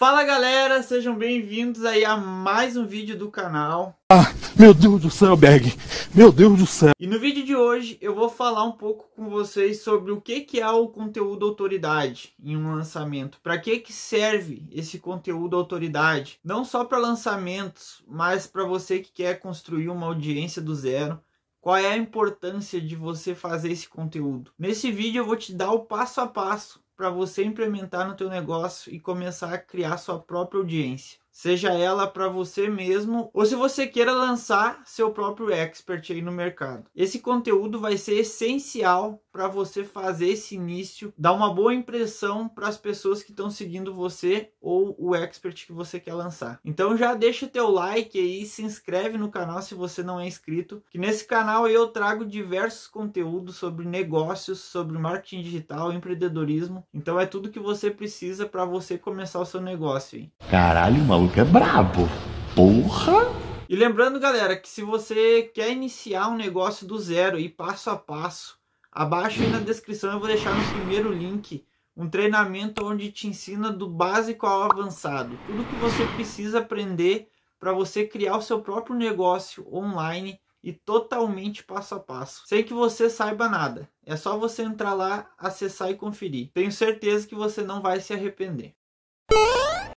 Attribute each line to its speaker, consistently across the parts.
Speaker 1: Fala galera, sejam bem-vindos aí a mais um vídeo do canal.
Speaker 2: Ah, meu Deus do céu, Berg, meu Deus do céu.
Speaker 1: E no vídeo de hoje eu vou falar um pouco com vocês sobre o que, que é o conteúdo autoridade em um lançamento. Para que, que serve esse conteúdo autoridade? Não só para lançamentos, mas para você que quer construir uma audiência do zero. Qual é a importância de você fazer esse conteúdo? Nesse vídeo eu vou te dar o passo a passo para você implementar no teu negócio e começar a criar sua própria audiência. Seja ela para você mesmo ou se você queira lançar seu próprio expert aí no mercado. Esse conteúdo vai ser essencial para você fazer esse início, dar uma boa impressão para as pessoas que estão seguindo você ou o expert que você quer lançar. Então já deixa o teu like aí, se inscreve no canal se você não é inscrito, que nesse canal eu trago diversos conteúdos sobre negócios, sobre marketing digital, empreendedorismo. Então é tudo que você precisa para você começar o seu negócio aí.
Speaker 2: Caralho, o maluco é brabo. Porra!
Speaker 1: E lembrando, galera, que se você quer iniciar um negócio do zero e passo a passo, Abaixo aí na descrição eu vou deixar no primeiro link um treinamento onde te ensina do básico ao avançado. Tudo que você precisa aprender para você criar o seu próprio negócio online e totalmente passo a passo, sem que você saiba nada. É só você entrar lá, acessar e conferir. Tenho certeza que você não vai se arrepender.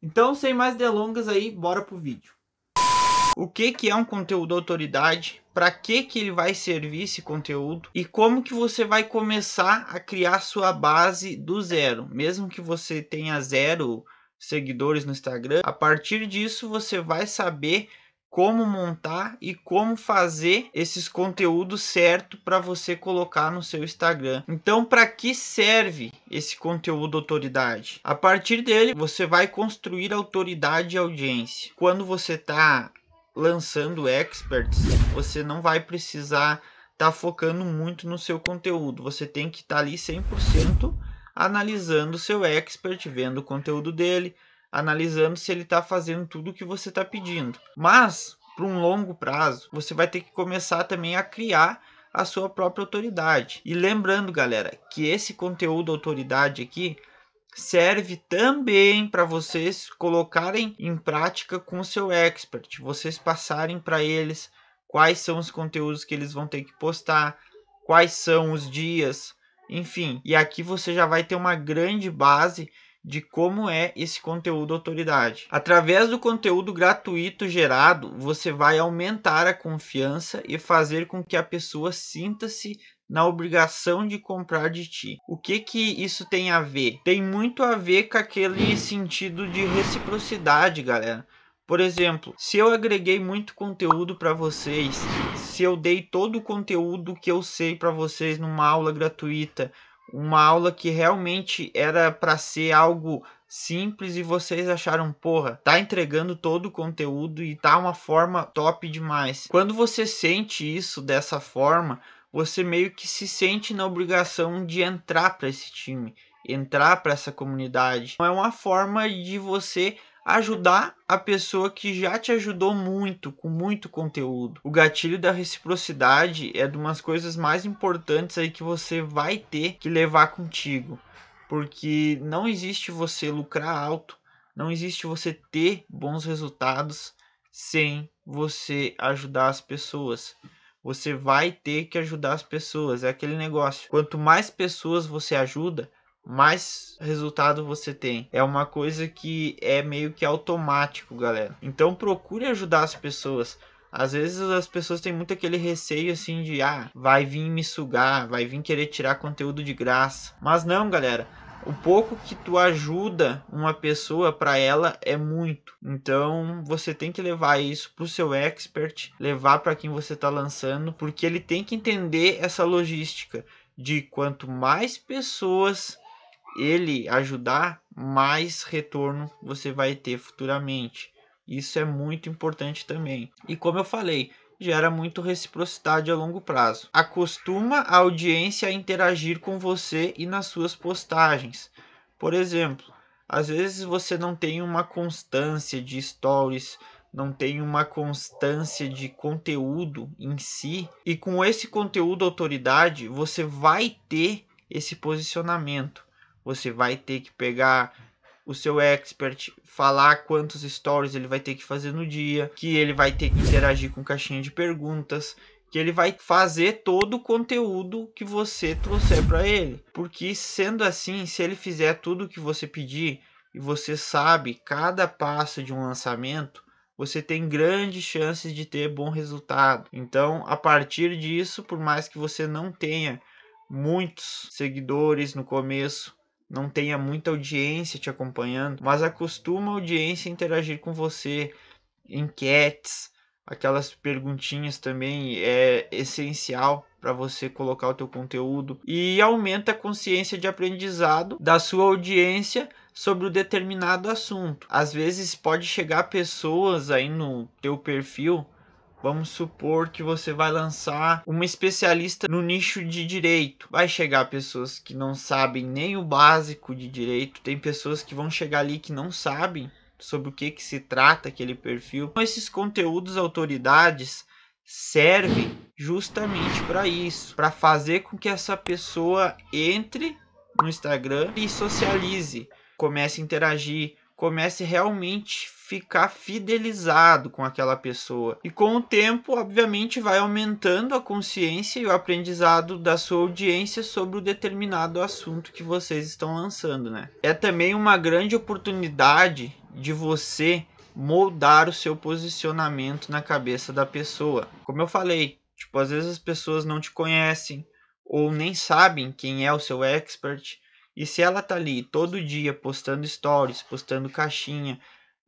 Speaker 1: Então, sem mais delongas aí, bora pro vídeo. O que, que é um conteúdo autoridade? Para que, que ele vai servir esse conteúdo? E como que você vai começar a criar sua base do zero? Mesmo que você tenha zero seguidores no Instagram, a partir disso você vai saber como montar e como fazer esses conteúdos certo para você colocar no seu Instagram. Então, para que serve esse conteúdo autoridade? A partir dele, você vai construir autoridade e audiência. Quando você está lançando experts, você não vai precisar estar tá focando muito no seu conteúdo. Você tem que estar tá ali 100% analisando o seu expert, vendo o conteúdo dele, analisando se ele está fazendo tudo o que você está pedindo. Mas, para um longo prazo, você vai ter que começar também a criar a sua própria autoridade. E lembrando, galera, que esse conteúdo autoridade aqui serve também para vocês colocarem em prática com o seu expert, vocês passarem para eles quais são os conteúdos que eles vão ter que postar, quais são os dias, enfim. E aqui você já vai ter uma grande base de como é esse conteúdo autoridade. Através do conteúdo gratuito gerado, você vai aumentar a confiança e fazer com que a pessoa sinta-se na obrigação de comprar de ti. O que que isso tem a ver? Tem muito a ver com aquele sentido de reciprocidade, galera. Por exemplo, se eu agreguei muito conteúdo para vocês, se eu dei todo o conteúdo que eu sei para vocês numa aula gratuita, uma aula que realmente era para ser algo simples e vocês acharam, porra, tá entregando todo o conteúdo e tá uma forma top demais. Quando você sente isso dessa forma, você meio que se sente na obrigação de entrar para esse time, entrar para essa comunidade. É uma forma de você ajudar a pessoa que já te ajudou muito, com muito conteúdo. O gatilho da reciprocidade é de umas coisas mais importantes aí que você vai ter que levar contigo, porque não existe você lucrar alto, não existe você ter bons resultados sem você ajudar as pessoas você vai ter que ajudar as pessoas. É aquele negócio. Quanto mais pessoas você ajuda, mais resultado você tem. É uma coisa que é meio que automático, galera. Então procure ajudar as pessoas. Às vezes as pessoas têm muito aquele receio assim de ah, vai vir me sugar, vai vir querer tirar conteúdo de graça. Mas não, galera o pouco que tu ajuda uma pessoa para ela é muito. Então você tem que levar isso pro seu expert, levar para quem você está lançando, porque ele tem que entender essa logística de quanto mais pessoas ele ajudar, mais retorno você vai ter futuramente. Isso é muito importante também. E como eu falei, gera muito reciprocidade a longo prazo. Acostuma a audiência a interagir com você e nas suas postagens. Por exemplo, às vezes você não tem uma constância de stories, não tem uma constância de conteúdo em si, e com esse conteúdo autoridade, você vai ter esse posicionamento. Você vai ter que pegar o seu expert falar quantos stories ele vai ter que fazer no dia, que ele vai ter que interagir com caixinha de perguntas, que ele vai fazer todo o conteúdo que você trouxer para ele. Porque sendo assim, se ele fizer tudo o que você pedir e você sabe cada passo de um lançamento, você tem grandes chances de ter bom resultado. Então, a partir disso, por mais que você não tenha muitos seguidores no começo, não tenha muita audiência te acompanhando, mas acostuma a audiência a interagir com você, enquetes, aquelas perguntinhas também é essencial para você colocar o teu conteúdo e aumenta a consciência de aprendizado da sua audiência sobre o determinado assunto. Às vezes pode chegar pessoas aí no teu perfil Vamos supor que você vai lançar uma especialista no nicho de direito. Vai chegar pessoas que não sabem nem o básico de direito, tem pessoas que vão chegar ali que não sabem sobre o que, que se trata aquele perfil. Então, esses conteúdos autoridades servem justamente para isso, para fazer com que essa pessoa entre no Instagram e socialize, comece a interagir, comece realmente ficar fidelizado com aquela pessoa. E com o tempo, obviamente, vai aumentando a consciência e o aprendizado da sua audiência sobre o determinado assunto que vocês estão lançando, né? É também uma grande oportunidade de você moldar o seu posicionamento na cabeça da pessoa. Como eu falei, tipo, às vezes as pessoas não te conhecem ou nem sabem quem é o seu expert. E se ela tá ali todo dia postando stories, postando caixinha,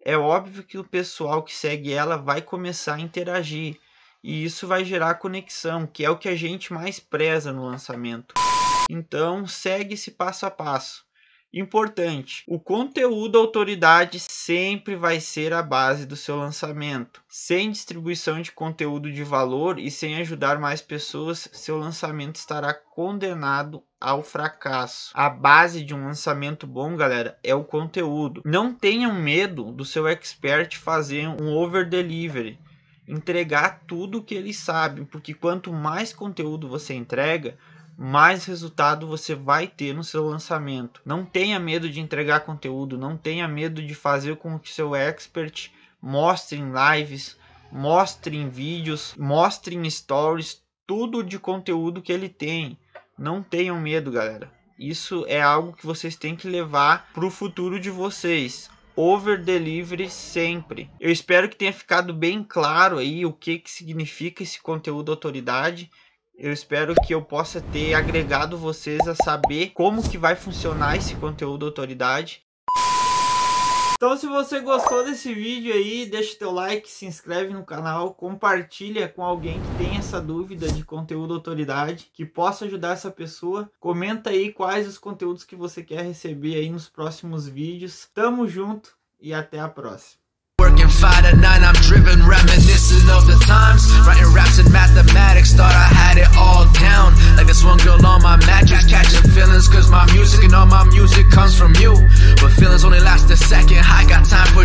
Speaker 1: é óbvio que o pessoal que segue ela vai começar a interagir. E isso vai gerar conexão, que é o que a gente mais preza no lançamento. Então, segue esse passo a passo. Importante: o conteúdo autoridade sempre vai ser a base do seu lançamento. Sem distribuição de conteúdo de valor e sem ajudar mais pessoas, seu lançamento estará condenado ao fracasso. A base de um lançamento bom, galera, é o conteúdo. Não tenham medo do seu expert fazer um over delivery, entregar tudo o que ele sabe, porque quanto mais conteúdo você entrega, mais resultado você vai ter no seu lançamento. Não tenha medo de entregar conteúdo, não tenha medo de fazer com que seu expert mostre em lives, mostre em vídeos, mostre em stories, tudo de conteúdo que ele tem. Não tenham medo, galera. Isso é algo que vocês têm que levar para o futuro de vocês. Over delivery sempre. Eu espero que tenha ficado bem claro aí o que, que significa esse conteúdo autoridade eu espero que eu possa ter agregado vocês a saber como que vai funcionar esse conteúdo autoridade. Então se você gostou desse vídeo aí, deixa teu like, se inscreve no canal, compartilha com alguém que tem essa dúvida de conteúdo autoridade, que possa ajudar essa pessoa. Comenta aí quais os conteúdos que você quer receber aí nos próximos vídeos. Tamo junto e até a próxima. Working five to nine, I'm driven, Reminiscing of the times. Writing raps and mathematics, thought I had it all down.
Speaker 3: Like this one girl on my mattress, catching feelings, cause my music and all my music comes from you. But feelings only last a second, I got time for